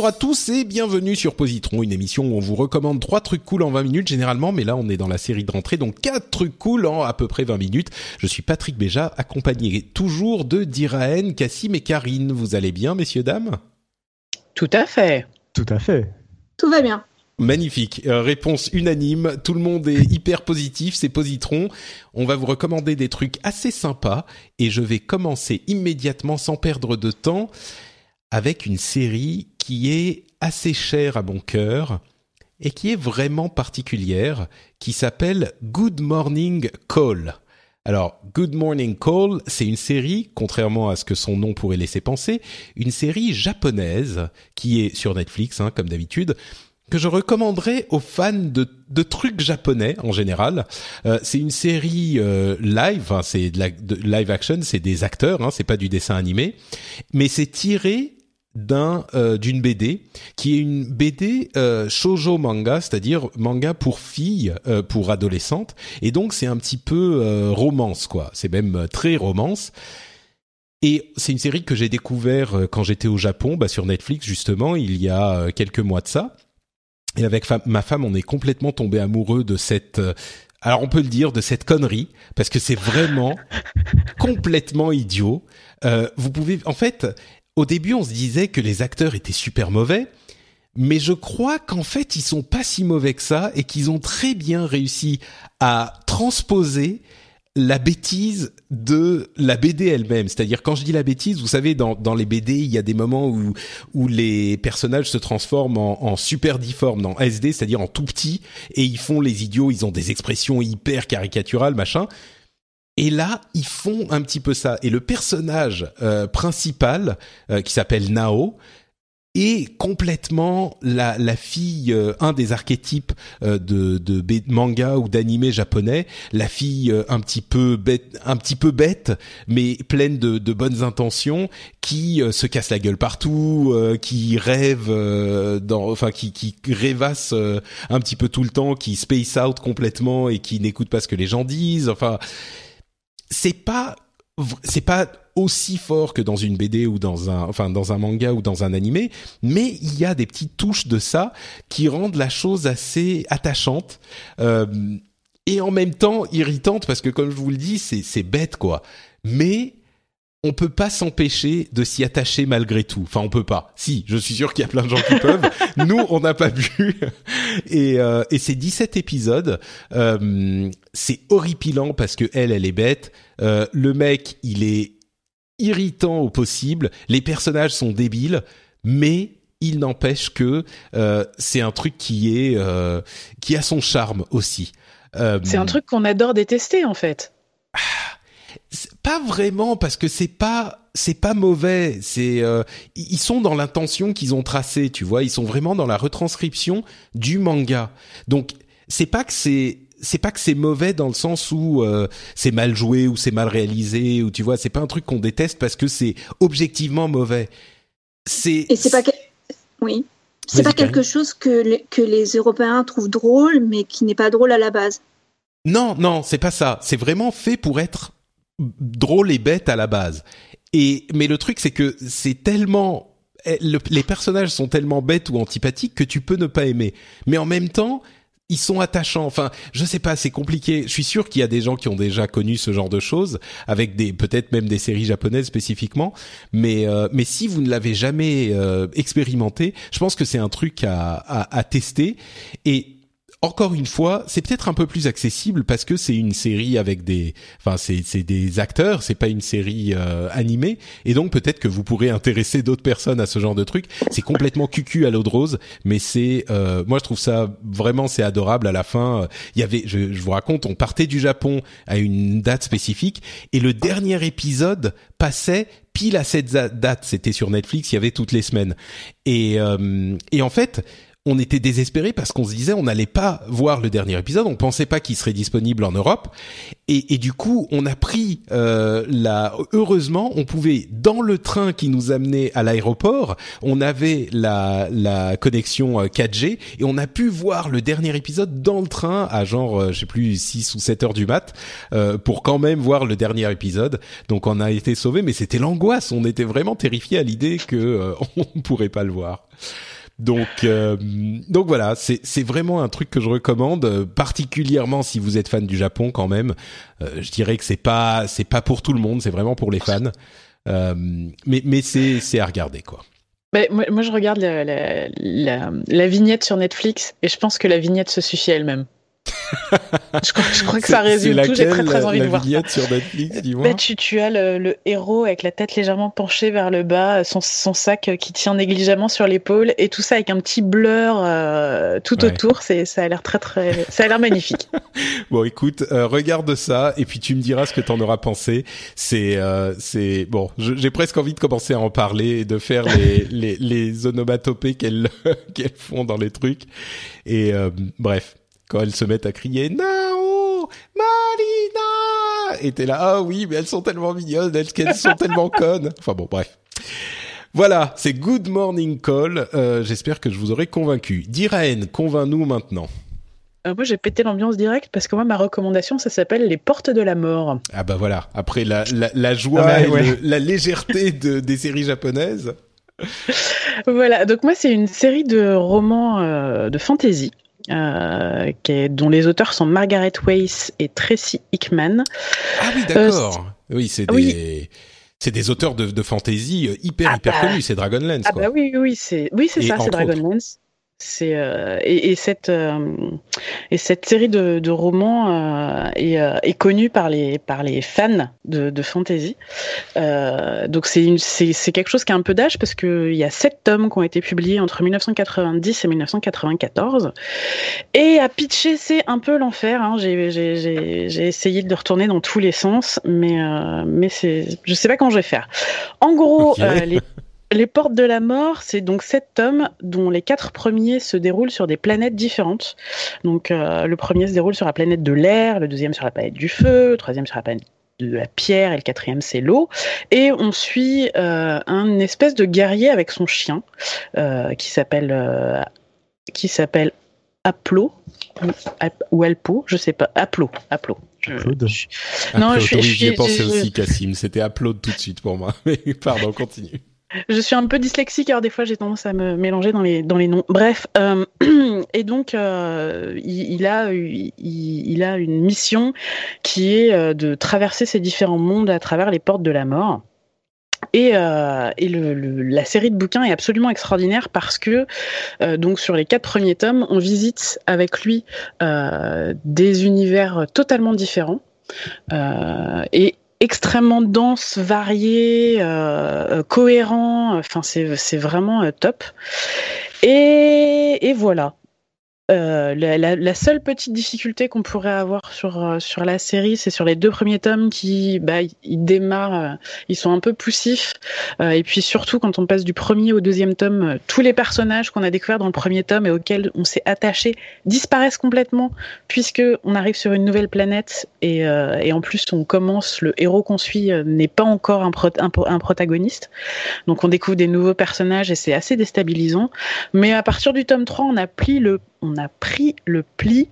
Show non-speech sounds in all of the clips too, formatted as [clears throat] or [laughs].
Bonjour à tous et bienvenue sur Positron, une émission où on vous recommande trois trucs cool en 20 minutes généralement, mais là on est dans la série de rentrée, donc quatre trucs cool en à peu près 20 minutes. Je suis Patrick Béja, accompagné toujours de Diraen, Cassim et Karine. Vous allez bien, messieurs, dames? Tout à fait. Tout à fait. Tout va bien. Magnifique. Euh, réponse unanime. Tout le monde est hyper positif. C'est Positron. On va vous recommander des trucs assez sympas et je vais commencer immédiatement sans perdre de temps avec une série qui est assez chère à mon cœur et qui est vraiment particulière, qui s'appelle Good Morning Call. Alors, Good Morning Call, c'est une série, contrairement à ce que son nom pourrait laisser penser, une série japonaise qui est sur Netflix, hein, comme d'habitude, que je recommanderais aux fans de, trucs japonais en général. Euh, c'est une série euh, live, hein, c'est de, de live action, c'est des acteurs, hein, c'est pas du dessin animé, mais c'est tiré d'un euh, d'une BD qui est une BD euh, shojo manga, c'est-à-dire manga pour filles, euh, pour adolescentes, et donc c'est un petit peu euh, romance quoi. C'est même très romance. Et c'est une série que j'ai découvert euh, quand j'étais au Japon, bah, sur Netflix justement, il y a euh, quelques mois de ça. Et avec ma femme, on est complètement tombé amoureux de cette euh, alors on peut le dire de cette connerie parce que c'est vraiment [laughs] complètement idiot. Euh, vous pouvez, en fait, au début on se disait que les acteurs étaient super mauvais, mais je crois qu'en fait ils sont pas si mauvais que ça et qu'ils ont très bien réussi à transposer la bêtise de la BD elle-même. C'est-à-dire quand je dis la bêtise, vous savez, dans, dans les BD, il y a des moments où, où les personnages se transforment en, super difformes, en SD, c'est-à-dire en tout petit, et ils font les idiots, ils ont des expressions hyper caricaturales, machin. Et là, ils font un petit peu ça. Et le personnage euh, principal, euh, qui s'appelle Nao, est complètement la, la fille, euh, un des archétypes euh, de, de, manga ou d'animé japonais, la fille euh, un petit peu bête, un petit peu bête, mais pleine de, de bonnes intentions, qui euh, se casse la gueule partout, qui rêve, dans, enfin qui, qui rêvasse un petit peu tout le temps, qui space out complètement et qui n'écoute pas ce que les gens disent. Enfin, c'est pas c'est pas aussi fort que dans une BD ou dans un enfin dans un manga ou dans un animé, mais il y a des petites touches de ça qui rendent la chose assez attachante euh, et en même temps irritante parce que comme je vous le dis, c'est c'est bête quoi. Mais on peut pas s'empêcher de s'y attacher malgré tout. Enfin, on peut pas. Si, je suis sûr qu'il y a plein de gens qui [laughs] peuvent. Nous, on n'a pas vu. Et, euh, et c'est 17 épisodes. Euh, c'est horripilant parce que elle, elle est bête. Euh, le mec, il est irritant au possible. Les personnages sont débiles, mais il n'empêche que euh, c'est un truc qui est euh, qui a son charme aussi. Euh, C'est un truc qu'on adore détester en fait. c'est pas vraiment parce que c'est pas c'est pas mauvais. C'est euh, ils sont dans l'intention qu'ils ont tracée tu vois. Ils sont vraiment dans la retranscription du manga. Donc c'est pas que c'est c'est pas que c'est mauvais dans le sens où euh, c'est mal joué ou c'est mal réalisé ou tu vois c'est pas un truc qu'on déteste parce que c'est objectivement mauvais. C'est Et c'est pas quel- oui, c'est pas quelque chose que les, que les Européens trouvent drôle, mais qui n'est pas drôle à la base. Non, non, c'est pas ça. C'est vraiment fait pour être drôle et bête à la base. Et mais le truc c'est que c'est tellement eh, le- les personnages sont tellement bêtes ou antipathiques que tu peux ne pas aimer. Mais en même temps, ils sont attachants. Enfin, je sais pas, c'est compliqué. Je suis sûr qu'il y a des gens qui ont déjà connu ce genre de choses, avec des peut-être même des séries japonaises spécifiquement. Mais euh, mais si vous ne l'avez jamais euh, expérimenté, je pense que c'est un truc à, à, à tester. Et encore une fois, c'est peut-être un peu plus accessible parce que c'est une série avec des, enfin c'est c'est des acteurs, c'est pas une série euh, animée, et donc peut-être que vous pourrez intéresser d'autres personnes à ce genre de truc. C'est complètement cucu à l'eau de rose, mais c'est, euh, moi je trouve ça vraiment c'est adorable. À la fin, il y avait, je, je vous raconte, on partait du Japon à une date spécifique, et le dernier épisode passait pile à cette date. C'était sur Netflix, il y avait toutes les semaines, et euh, et en fait on était désespéré parce qu'on se disait on n'allait pas voir le dernier épisode, on pensait pas qu'il serait disponible en Europe, et, du coup on a pris euh, la. Heureusement, on pouvait dans le train qui nous amenait à l'aéroport, on avait la, la connexion 4G euh, et on a pu voir le dernier épisode dans le train à genre euh, je sais plus 6 ou 7 heures du mat euh, pour quand même voir le dernier épisode. Donc on a été sauvé, mais c'était l'angoisse, on était vraiment terrifié à l'idée que [laughs] on pourrait pas le voir. Donc, euh, donc voilà, c'est vraiment un truc que je recommande, euh, particulièrement si vous êtes fan du Japon quand même. Euh, je dirais que c'est pas c'est pas pour tout le monde, c'est vraiment pour les fans. mais c'est c'est à regarder quoi. Moi, je regarde la vignette sur Netflix et je pense que la vignette se suffit elle-même [laughs] je, crois, je, crois, que ça résume tout. J'ai très très envie la de voir ça. sur Netflix, dis-moi? Bah, tu, tu as le, le, héros avec la tête légèrement penchée vers le bas, son, son sac qui tient négligemment sur l'épaule, et tout ça avec un petit blur euh, tout ouais. autour. C'est, ça a l'air très très, ça a l'air magnifique. [laughs] bon, écoute, euh, regarde ça, et puis tu me diras ce que t'en auras pensé. C'est, euh, c'est bon. J'ai presque envie de commencer à en parler et de faire les [laughs] les, les onomatopées qu'elles qu'elles font dans les trucs. Et euh, bref, quand elles se mettent à crier Nao, Marina, et t'es là ah oui mais elles sont tellement mignonnes, elles, sont tellement connes. Enfin bon bref. Voilà, c'est Good Morning Call. Euh, J'espère que je vous aurai convaincu. Diraen, convainc-nous maintenant. Euh, moi, j'ai pété l'ambiance directe parce que moi, ma recommandation, ça s'appelle Les Portes de la Mort. Ah bah voilà. Après la, la, la joie ah bah, et ouais. le, la légèreté de, des séries japonaises. voilà. Donc moi, c'est une série de romans euh, de fantasy euh, qui est, dont les auteurs sont Margaret Weiss et Tracy Hickman. Ah oui, d'accord. Euh, oui, c'est des. Oui. C'est des auteurs de, de fantasy hyper ah hyper bah, connus, c'est Dragonlance. Ah quoi. bah oui oui c'est oui c'est ça c'est Dragonlance. C'est euh, et, et, cette euh, et cette série de, de romans euh, est, est, connue par les par les fans de, de fantasy. donc c'est une c'est c'est quelque chose qui a un peu d'âge parce que il y a sept tomes qui ont été publiés entre 1990 et 1994. Et à pitcher c'est un peu l'enfer. Hein. J'ai j'ai j'ai essayé de retourner dans tous les sens, mais mais c'est je sais pas quand je vais faire. En gros okay. les [laughs] les Portes de la Mort, c'est donc sept tomes dont les quatre premiers se déroulent sur des planètes différentes. Donc euh, le premier se déroule sur la planète de l'air, le deuxième sur la planète du feu, le troisième sur la planète de la pierre et le quatrième c'est l'eau. Et on suit euh, un espèce de guerrier avec son chien euh, qui s'appelle qui s'appelle Aplo ou Alpo, je sais pas. Aplo, Aplo. Je, je... Non, je suis. J'y ai pensé aussi, Cassim. C'était Upload tout de suite pour moi. [laughs] Mais pardon, continue. Je suis un peu dyslexique, alors des fois j'ai tendance à me mélanger dans les dans les noms. Bref, euh, [clears throat] et donc euh, il, a il, a une mission qui est euh, de traverser ces différents mondes à travers les portes de la mort. Et, et le, la série de bouquins est absolument extraordinaire parce que donc sur les quatre premiers tomes, on visite avec lui des univers totalement différents. Extrêmement dense, varié, euh, cohérent. Enfin, c'est c'est vraiment euh, top. Et voilà. Euh, la, seule petite difficulté qu'on pourrait avoir sur euh, sur la série, c'est sur les deux premiers tomes qui, bah, ils démarrent, euh, ils sont un peu poussifs. Et puis surtout, quand on passe du premier au deuxième tome, tous les personnages qu'on a découverts dans le premier tome et auxquels on s'est attaché disparaissent complètement, puisque on arrive sur une nouvelle planète et, en plus on commence, le héros qu'on suit n'est pas encore un, pro un, un protagoniste, donc on découvre des nouveaux personnages et c'est assez déstabilisant. Mais à partir du tome 3, on a le on a pris le pli.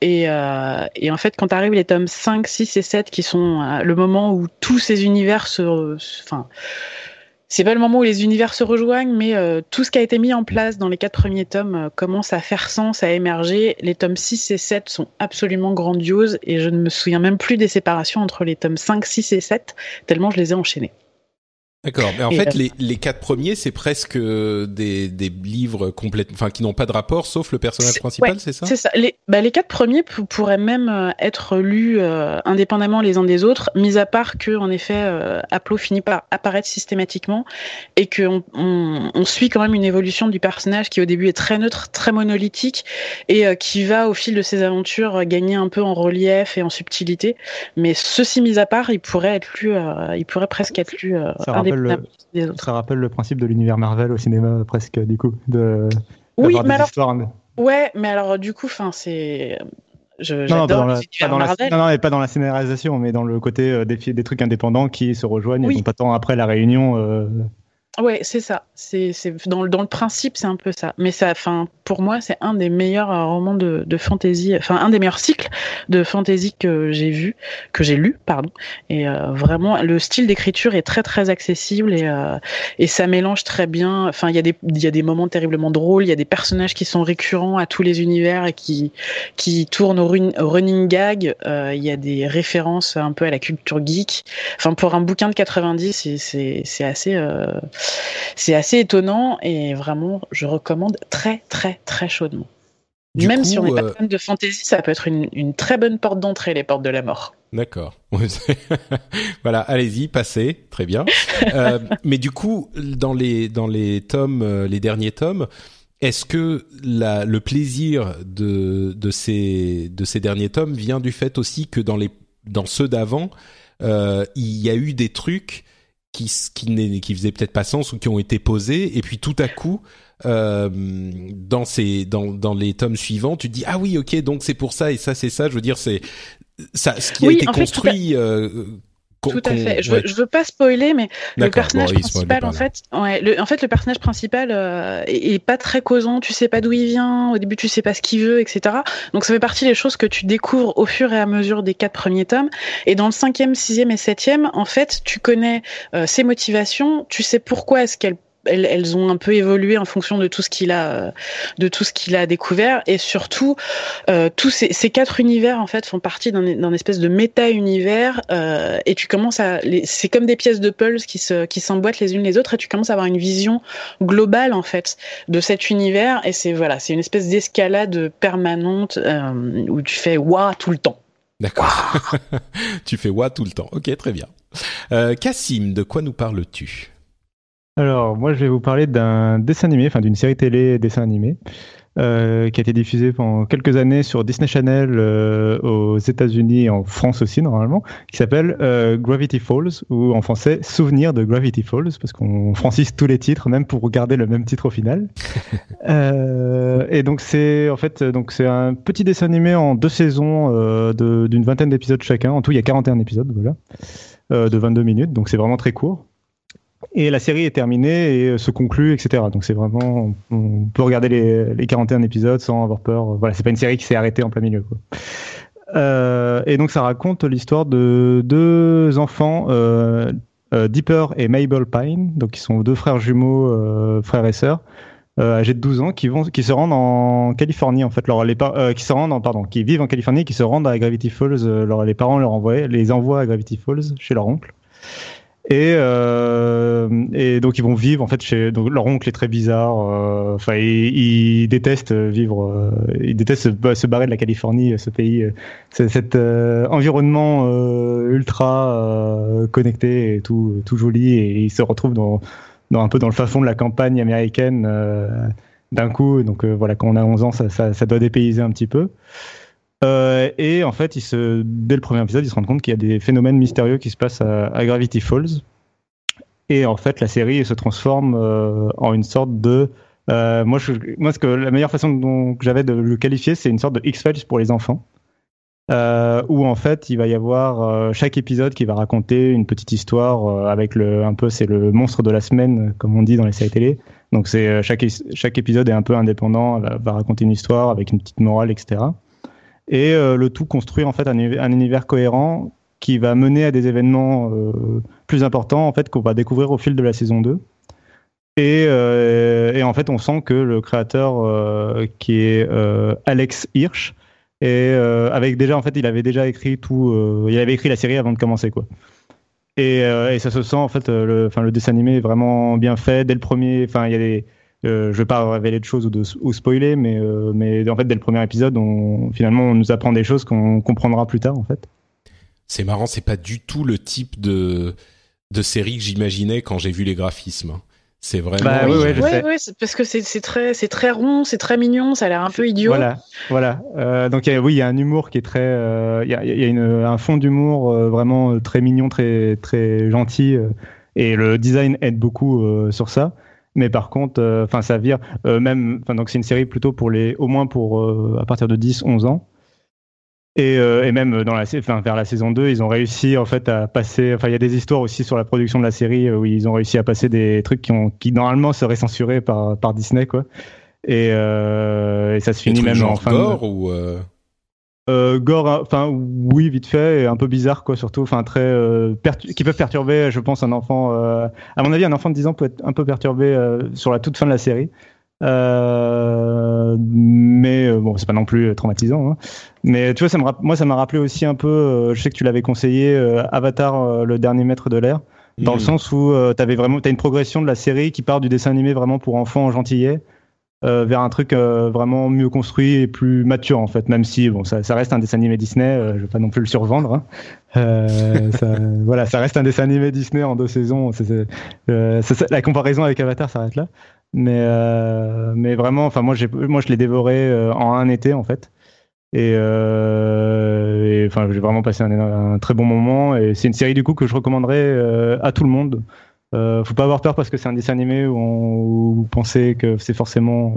Et, euh, et en fait, quand arrivent les tomes 5, 6 et 7, qui sont euh, le moment où tous ces univers se. Enfin. C'est pas le moment où les univers se rejoignent, mais euh, tout ce qui a été mis en place dans les quatre premiers tomes commence à faire sens, à émerger. Les tomes 6 et 7 sont absolument grandioses et je ne me souviens même plus des séparations entre les tomes 5, 6 et 7, tellement je les ai enchaînés. D'accord, mais en fait, les, les quatre premiers, c'est presque des, des livres complètement, enfin, qui n'ont pas de rapport, sauf le personnage principal, c'est ça? C'est ça. Les, bah, les quatre premiers pourraient même être lus indépendamment les uns des autres, mis à part que, en effet, euh, Aplo finit par apparaître systématiquement et qu'on on, on, suit quand même une évolution du personnage qui, au début, est très neutre, très monolithique et qui va, au fil de ses aventures, gagner un peu en relief et en subtilité. Mais ceci mis à part, il pourrait être lu, il pourrait presque être lu indépendamment ça rappelle le principe de l'univers Marvel au cinéma presque du coup de oui mais alors ouais mais alors du coup c'est je, non, pas dans la, pas dans la, non, non, pas dans la scénarisation, mais dans le côté euh, des, des, trucs indépendants qui se rejoignent oui. et pas tant après la réunion. Euh... Ouais, c'est ça. C'est dans, le, dans le principe, c'est un peu ça. Mais ça, enfin, pour moi, c'est un des meilleurs euh, romans de, de fantasy, enfin un des meilleurs cycles de fantasy que j'ai vu, que j'ai lu, pardon. Et euh, vraiment, le style d'écriture est très très accessible et euh, et ça mélange très bien. Enfin, il y a des il y a des moments terriblement drôles, il y a des personnages qui sont récurrents à tous les univers et qui qui tournent au, au running gag. Euh, il y a des références un peu à la culture geek. Enfin, pour un bouquin de 90, c'est c'est assez euh, c'est assez étonnant et vraiment, je recommande très, très, très chaudement. Même si on n'est pas euh, fan de fantasy, ça peut être une, très bonne porte d'entrée, les portes de la mort. D'accord. [laughs] [laughs] voilà, allez-y, passez, très bien. euh, [laughs] mais du coup, dans les dans les tomes, euh, les derniers tomes, est-ce que la, le plaisir de de ces de ces derniers tomes vient du fait aussi que dans les dans ceux d'avant, euh, il y a eu des trucs qui qui, qui faisaient peut-être pas sens ou qui ont été posés. Et puis tout à coup euh, dans ces dans dans les tomes suivants tu te dis ah oui ok donc c'est pour ça et ça c'est ça. Je veux dire c'est ça ce qui a été construit euh, tout à fait. Je, veux, je veux pas spoiler, mais le personnage principal, en fait, ouais, le, en fait, le personnage principal euh, est, pas très causant. Tu sais pas d'où il vient. Au début, tu sais pas ce qu'il veut, etc. Donc, ça fait partie des choses que tu découvres au fur et à mesure des quatre premiers tomes. Et dans le cinquième, sixième et septième, en fait, tu connais euh, ses motivations. Tu sais pourquoi est-ce qu'elle elles, elles, ont un peu évolué en fonction de tout ce qu'il a, de tout ce qu'il a découvert, et surtout euh, tous ces, ces, quatre univers en fait font partie d'un espèce de méta-univers, euh, et tu commences à, c'est comme des pièces de puzzle qui se, qui s'emboîtent les unes les autres, et tu commences à avoir une vision globale en fait de cet univers, et c'est voilà, c'est une espèce d'escalade permanente euh, où tu fais waouh tout le temps. D'accord. [laughs] tu fais waouh tout le temps. Ok, très bien. Euh, Cassim, de quoi nous parles-tu? Alors, moi, je vais vous parler d'un dessin animé, enfin d'une série télé dessin animé, euh, qui a été diffusée pendant quelques années sur Disney Channel euh, aux États-Unis et en France aussi, normalement, qui s'appelle euh, Gravity Falls, ou en français, Souvenir de Gravity Falls, parce qu'on francise tous les titres, même pour regarder le même titre au final. [laughs] et donc, c'est en fait, donc c'est un petit dessin animé en deux saisons d'une vingtaine d'épisodes chacun. En tout, il y a 41 épisodes, voilà, de 22 minutes, donc c'est vraiment très court. Et la série est terminée et se conclut, etc. Donc c'est vraiment, on peut regarder les, les 41 épisodes sans avoir peur. Voilà, c'est pas une série qui s'est arrêtée en plein milieu. Quoi. Euh, et donc ça raconte l'histoire de deux enfants, euh, euh, Dipper et Mabel Pine, donc qui sont deux frères jumeaux, euh, frères et sœurs, euh, âgés de 12 ans, qui vont, qui se rendent en Californie en fait. leur les qui se rendent, qui vivent en Californie, qui se rendent à Gravity Falls. leur, les parents leur envoient, les envoient à Gravity Falls chez leur oncle. Et, euh, et donc ils vont vivre en fait chez donc leur oncle est très bizarre. Euh, enfin, il, il, déteste vivre, euh, il déteste se, barrer de la Californie, ce pays, euh, cet euh, environnement ultra connecté et tout, tout joli. Et il se retrouve dans, dans un peu dans le fin fond de la campagne américaine d'un coup. Donc voilà, quand on a 11 ans, ça, ça, ça doit dépayser un petit peu. Euh, et en fait, dès le premier épisode, ils se rendent compte qu'il y a des phénomènes mystérieux qui se passent à, Gravity Falls. Et en fait, la série se transforme euh, en une sorte de. Euh, moi, moi, ce que la meilleure façon dont j'avais de le qualifier, c'est une sorte de X-Files pour les enfants. où en fait il va y avoir chaque épisode qui va raconter une petite histoire avec le un peu c'est le monstre de la semaine comme on dit dans les séries télé donc chaque chaque épisode est un peu indépendant va, va raconter une histoire avec une petite morale etc et euh, le tout construit en fait un, un, univers cohérent qui va mener à des événements euh, plus importants en fait qu'on va découvrir au fil de la saison 2. Et, euh, et en fait, on sent que le créateur qui est Alex Hirsch et avec déjà en fait, il avait déjà écrit tout, il avait écrit la série avant de commencer quoi. Et, ça se sent en fait, le dessin animé est vraiment bien fait dès le premier. Enfin, il y a des, euh, je vais pas révéler de choses ou, de, ou spoiler, mais mais en fait dès le premier épisode, on, finalement on nous apprend des choses qu'on comprendra plus tard en fait. C'est marrant, c'est pas du tout le type de de série que j'imaginais quand j'ai vu les graphismes. Hein. C'est vraiment. Bah, oui, ouais, parce que c'est très, c'est très rond, c'est très mignon, ça a l'air un peu idiot. Voilà, voilà. Euh, donc oui, il y a un humour qui est très, euh, il y a, y a une, un fond d'humour euh, vraiment très mignon, très, très gentil, et le design aide beaucoup sur ça. Mais par contre, enfin, ça vire même, enfin, donc c'est une série plutôt pour les, au moins pour à partir de 10, 11 ans. Et, euh, et, même dans la, enfin, vers la saison 2, ils ont réussi en fait à passer. Enfin, il y a des histoires aussi sur la production de la série où ils ont réussi à passer des trucs qui, ont, qui normalement seraient censurés par, par Disney, quoi. Et, euh, et ça se finit même en fin gore ou euh... Euh, gore, enfin oui, vite fait, et un peu bizarre, quoi, surtout, enfin très euh, qui peuvent perturber, je pense, un enfant. Euh, à mon avis, un enfant de 10 ans peut être un peu perturbé sur la toute fin de la série. Euh, mais euh, bon, c'est pas non plus traumatisant. Hein. Mais tu vois, ça me moi, ça m'a rappelé aussi un peu. Euh, je sais que tu l'avais conseillé, Avatar, le dernier maître de l'air, dans le hmm. sens où tu avais vraiment, t'as une progression de la série qui part du dessin animé vraiment pour enfants gentillet. Euh, vers un truc vraiment mieux construit et plus mature en fait même si bon ça, ça reste un dessin animé Disney je vais pas non plus le survendre hein. [laughs] ça, voilà ça reste un dessin animé Disney en deux saisons la comparaison avec Avatar s'arrête là mais, euh, mais vraiment, enfin, moi, moi, je l'ai dévoré euh, en un été, en fait. Et, euh, enfin, j'ai vraiment passé un, très bon moment. Et c'est une série, du coup, que je recommanderais à tout le monde. Euh, faut pas avoir peur parce que c'est un dessin animé où, on, vous pensez que c'est forcément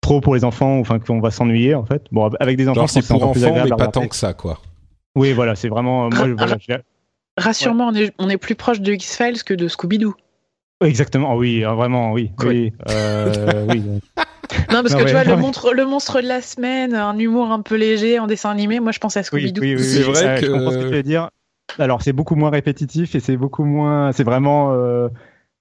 trop pour les enfants, ou enfin qu'on va s'ennuyer en fait. Bon, avec des enfants, c'est pour enfants, mais pas tant que ça, quoi. Oui, voilà, c'est vraiment. Moi, voilà, Rassure-moi, on, est, on est plus proche de X-Files que de Scooby-Doo. Exactement, oui, hein, vraiment, oui. oui, euh, oui. [laughs] Non, parce que tu vois, le, monstre, le monstre de la semaine, un humour un peu léger en dessin animé, moi je pense à Scooby-Doo. Oui, oui, c'est vrai que... Je comprends ce que tu veux dire. Alors, c'est beaucoup moins répétitif et c'est beaucoup moins. C'est vraiment. Euh,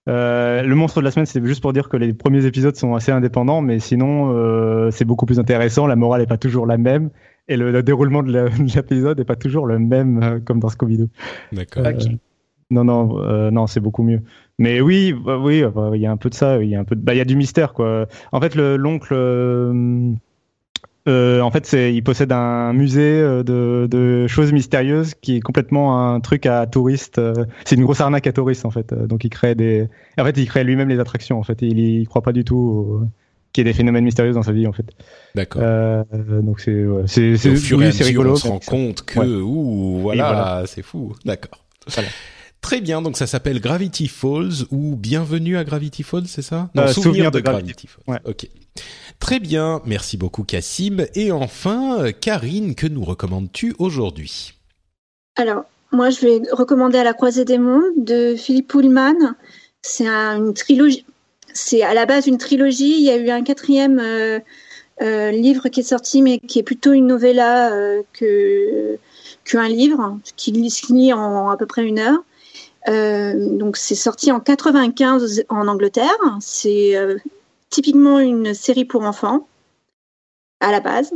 euh, le monstre de la semaine, c'est juste pour dire que les premiers épisodes sont assez indépendants, mais sinon, euh, c'est beaucoup plus intéressant. La morale n'est pas toujours la même et le, déroulement de [laughs] l'épisode n'est pas toujours le même euh, comme dans Scooby-Doo. D'accord. Non, non, non, c'est beaucoup mieux. Mais oui, bah oui, bah, il y a un peu de ça, il y a un peu de, bah, il y a du mystère quoi. En fait, l'oncle, euh, euh, en fait, c'est, il possède un musée euh, de, de, choses mystérieuses qui est complètement un truc à touristes. c'est une grosse arnaque à touristes en fait. Donc il crée des, en fait, il crée lui-même les attractions en fait. il, il croit pas du tout qu'il y ait des phénomènes mystérieux dans sa vie en fait. D'accord. donc c'est, c'est, c'est, rigolo. On se rend compte que, ouh, voilà, voilà. c'est fou. D'accord. Voilà. Très bien, donc ça s'appelle Gravity Falls ou Bienvenue à Gravity Falls, c'est ça? Non, euh, souvenir, de, Gravity, Falls. Ok. Très bien, merci beaucoup Cassim. Et enfin, Karine, que nous recommandes-tu aujourd'hui? Alors, moi je vais recommander À la croisée des mondes de Philippe Pullman. C'est une trilogie. C'est à la base une trilogie. Il y a eu un quatrième euh, euh, livre qui est sorti, mais qui est plutôt une novella que qu'un livre, qui se lit en à peu près une heure. Euh, donc c'est sorti en 95 en Angleterre. C'est euh, typiquement une série pour enfants à la base.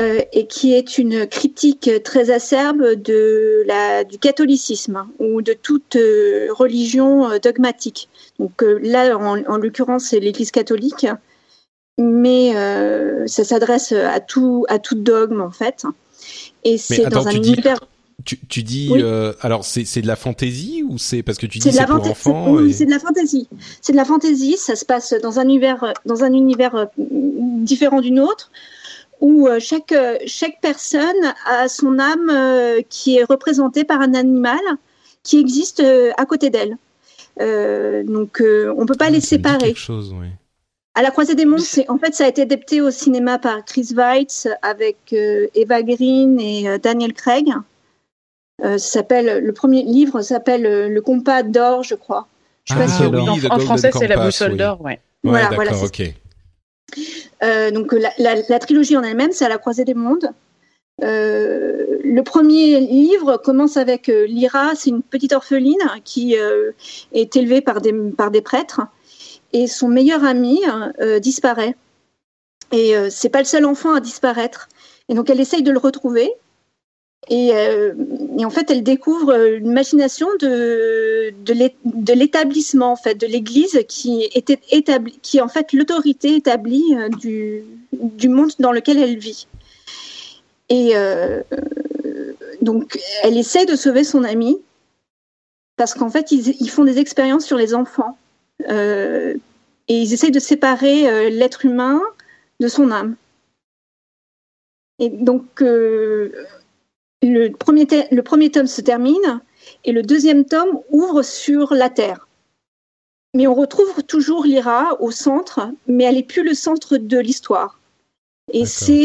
Euh, et qui est une critique très acerbe de la, du catholicisme ou de toute religion dogmatique. Donc là, en, l'occurrence, c'est l'Église catholique, mais ça s'adresse à tout, à tout dogme en fait. Et c'est dans un univers. Tu, tu dis euh, alors c'est de la fantaisie ou c'est parce que tu dis c'est pour enfants Oui, c'est de la fantaisie. C'est de la fantaisie. Ça se passe dans un univers dans un univers euh, différent d'une autre où euh, chaque chaque personne a son âme qui est représentée par un animal qui existe à côté d'elle. donc on peut pas ah, les séparer. Quelque chose, oui. À la croisée des mondes, c'est en fait ça a été adapté au cinéma par Chris Weitz avec Eva Green et Daniel Craig. Euh, s'appelle le premier livre s'appelle euh, Le compas d'or, je crois. Je sais pas ah si en, français c'est la boussole d'or, ouais. Voilà, voilà. ok. Euh, donc la, trilogie en elle-même, c'est à la croisée des mondes. le premier livre commence avec Lyra, c'est une petite orpheline qui est élevée par des, par des prêtres et son meilleur ami disparaît. Et c'est pas le seul enfant à disparaître. Et donc elle essaye de le retrouver et euh, et en fait, elle découvre une machination de, de l'établissement, en fait, de l'Église qui était qui est en fait l'autorité établie du, du monde dans lequel elle vit. Et donc, elle essaie de sauver son ami parce qu'en fait, ils, ils, font des expériences sur les enfants et ils essayent de séparer l'être humain de son âme. Et donc, le premier, le premier tome se termine et le deuxième tome ouvre sur la Terre. Mais on retrouve toujours Lyra au centre, mais elle n'est plus le centre de l'histoire. Et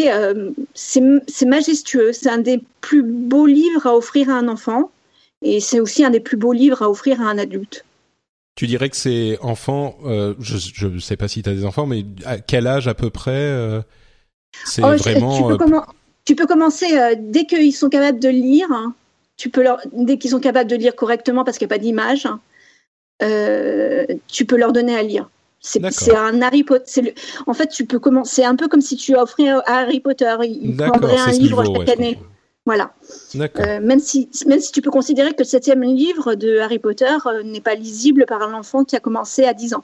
euh, c'est majestueux. C'est un des plus beaux livres à offrir à un enfant. Et c'est aussi un des plus beaux livres à offrir à un adulte. Tu dirais que c'est enfant, euh, je ne sais pas si tu as des enfants, mais à quel âge à peu près euh, C'est oh, vraiment. Tu peux commencer euh, dès qu'ils sont capables de lire. Hein. tu peux leur, dès qu'ils sont capables de lire correctement parce qu'il n'y a pas d'image, hein, euh, tu peux leur donner à lire. C'est un Harry Potter. En fait, tu peux commencer un peu comme si tu offrais à Harry Potter. Il prendrait un livre chaque année. Voilà. Euh, même, si, même si tu peux considérer que le septième livre de Harry Potter n'est pas lisible par un enfant qui a commencé à 10 ans.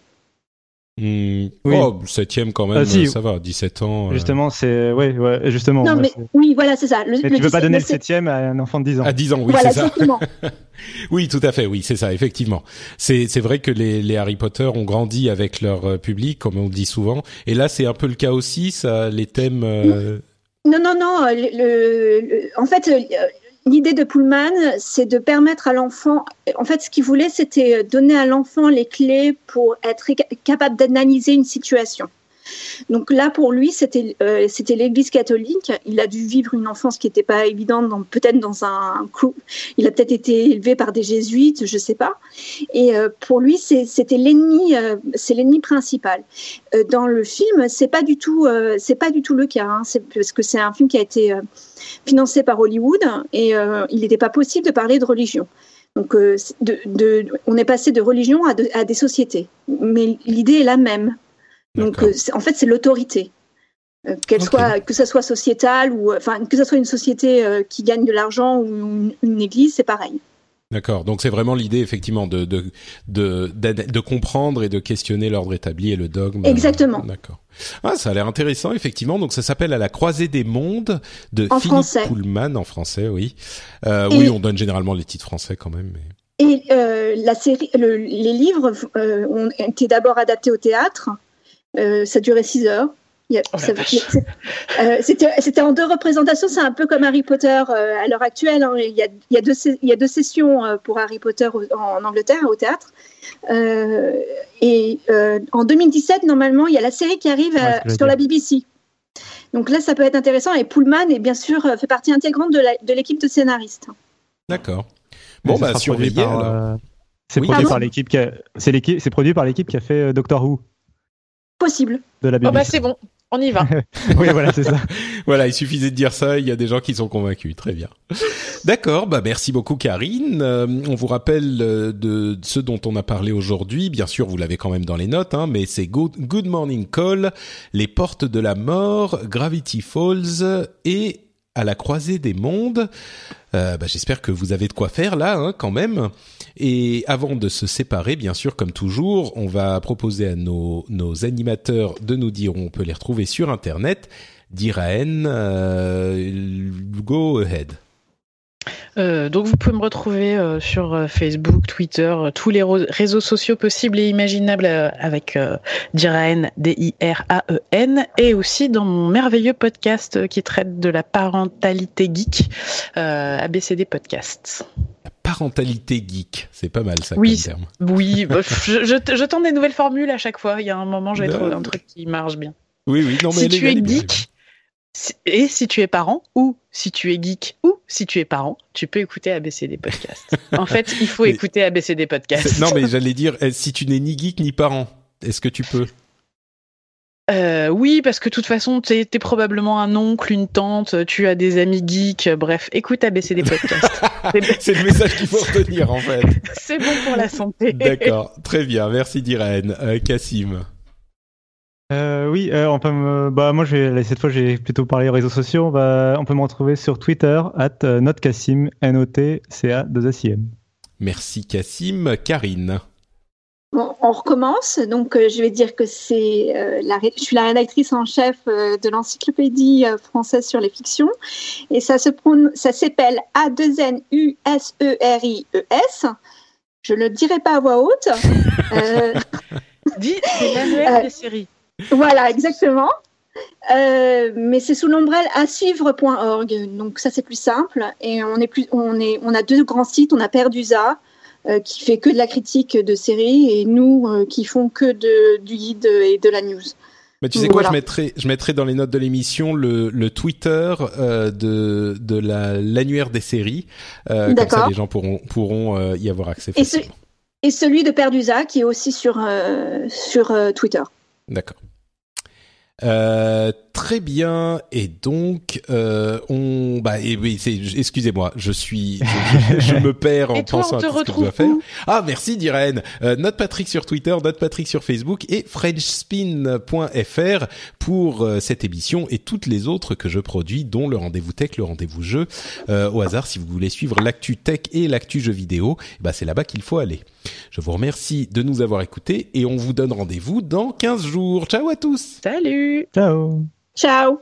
Mmh, oui. Oh, septième quand même, ah, ça va, 17 ans. Euh. Justement, c'est, ouais, ouais, justement. Non, mais oui, voilà, c'est ça. Le, mais tu veux pas donner le septième à un enfant de 10 ans? À 10 ans, oui, c'est ça. [laughs] oui, tout à fait, oui, c'est ça, effectivement. C'est, c'est vrai que les, les Harry Potter ont grandi avec leur euh, public, comme on dit souvent. Et là, c'est un peu le cas aussi, ça, les thèmes. Euh... Non, non, non. Le, le, en fait, L'idée de Pullman, c'est de permettre à l'enfant, en fait, ce qu'il voulait, c'était donner à l'enfant les clés pour être capable d'analyser une situation. Donc là, pour lui, c'était euh, c'était l'Église catholique. Il a dû vivre une enfance qui n'était pas évidente, peut-être dans un coup. Il a peut-être été élevé par des jésuites, je sais pas. Et euh, pour lui, c'était l'ennemi, euh, c'est l'ennemi principal. dans le film, c'est pas du tout, pas du tout le cas, hein. parce que c'est un film qui a été financé par Hollywood et il n'était pas possible de parler de religion. Donc, on est passé de religion à des sociétés. Mais l'idée est la même. Donc, euh, en fait, c'est l'autorité. Euh, qu'elle soit, que ça soit sociétal ou, euh, enfin, que ça soit une société qui gagne de l'argent ou une, église, c'est pareil. D'accord. Donc c'est vraiment l'idée effectivement de de, de de, comprendre et de questionner l'ordre établi et le dogme. Exactement. D'accord. Ah, ça a l'air intéressant effectivement. Donc ça s'appelle À la croisée des mondes de en Philippe français. Pullman en français, oui. Euh, oui, on donne généralement les titres français quand même. Mais... Et la série, les livres ont été d'abord adaptés au théâtre ça durait 6 heures. Oh euh, c'était en deux représentations, c'est un peu comme Harry Potter euh, à l'heure actuelle. Hein. Il, y a, il, y a deux, il, y a, deux, sessions pour Harry Potter en Angleterre, au théâtre. et en 2017, normalement, il y a la série qui arrive sur la BBC. Donc là, ça peut être intéressant. Et Pullman est bien sûr fait partie intégrante de l'équipe de, scénaristes. D'accord. Bon, bah. C'est produit, par l'équipe qui a... c'est produit par l'équipe qui a fait Doctor Who possible. De la Oh bah c'est bon, on y va. [laughs] oui, voilà, c'est ça. [laughs] voilà, il suffisait de dire ça, il y a des gens qui sont convaincus. Très bien. D'accord, bah merci beaucoup Karine. Euh, on vous rappelle euh, de ce dont on a parlé aujourd'hui. Bien sûr, vous l'avez quand même dans les notes, hein, mais c'est Good, Good Morning Call, Les Portes de la Mort, Gravity Falls et à la croisée des mondes. Euh, bah, J'espère que vous avez de quoi faire là, hein, quand même. Et avant de se séparer, bien sûr, comme toujours, on va proposer à nos, animateurs de nous dire on peut les retrouver sur Internet. Diraen, euh, go ahead. Euh, donc vous pouvez me retrouver euh, sur euh, Facebook, Twitter, tous les réseaux sociaux possibles et imaginables avec Diraen, D-I-R-A-E-N, et aussi dans mon merveilleux podcast qui traite de la parentalité geek, ABCD Podcasts. La parentalité geek, c'est pas mal ça oui, comme terme. Oui, bah, je, je, tente des nouvelles formules à chaque fois. Il y a un moment, je vais trouver un truc qui marche bien. Oui, oui, non, mais si tu es geek, et si tu es parent ou si tu es geek ou si tu es parent, tu peux écouter ABC des podcasts. [laughs] en fait, il faut écouter ABC des podcasts. Non, mais j'allais dire, eh, si tu n'es ni geek ni parent, est-ce que tu peux? Euh, oui, parce que de toute façon, tu es, probablement un oncle, une tante, tu as des amis geeks, bref, écoute ABC des podcasts. [laughs] C'est le message qu'il faut retenir en fait. [laughs] C'est bon pour la santé. D'accord, très bien, merci Diren. Euh, Cassim Euh, oui, euh, on peut me, bah moi je cette fois j'ai plutôt parlé réseaux sociaux. On, va, on peut me retrouver sur Twitter at euh, notcassim n o t c a 2 s i m. Merci Cassim, Karine. Bon, on recommence. Donc, euh, je vais dire que c'est euh, la, ré- je suis la rédactrice en chef euh, de l'encyclopédie euh, française sur les fictions, et ça se ça s'appelle A 2 N U S E R I E S. Je le dirai pas à voix haute. [laughs] Euh, Dis, c'est l'annuaire Euh, des séries. Voilà, exactement. Euh, mais c'est sous l'ombrelle à suivre.org, donc ça c'est plus simple. Et on est plus, on est, on a deux grands sites. On a Perdusa euh, qui fait que de la critique de séries et nous euh, qui font que de, du guide et de la news. Mais tu sais quoi, Voilà. je mettrai, je mettrai dans les notes de l'émission le, le Twitter euh, de de la l'annuaire des séries. Euh, comme ça, les gens pourront pourront euh, y avoir accès Et ce-. Et celui de Perdusa qui est aussi sur sur Twitter. D'accord. uh, très bien. Et donc, euh, on, bah, et oui, c'est, excusez-moi, je suis, je, je- je me perds en Et toi, pensant on te à tout ce que je dois faire. Ah, merci d'Irène. Euh, note Patrick sur Twitter, note Patrick sur Facebook et FrenchSpin.fr pour euh, cette émission et toutes les autres que je produis, dont le rendez-vous tech, le rendez-vous jeu. Euh, au hasard, si vous voulez suivre l'actu tech et l'actu jeu vidéo, bah, c'est là-bas qu'il faut aller. Je vous remercie de nous avoir écoutés et on vous donne rendez-vous dans 15 jours. Ciao à tous! Salut Ciao. Ciao.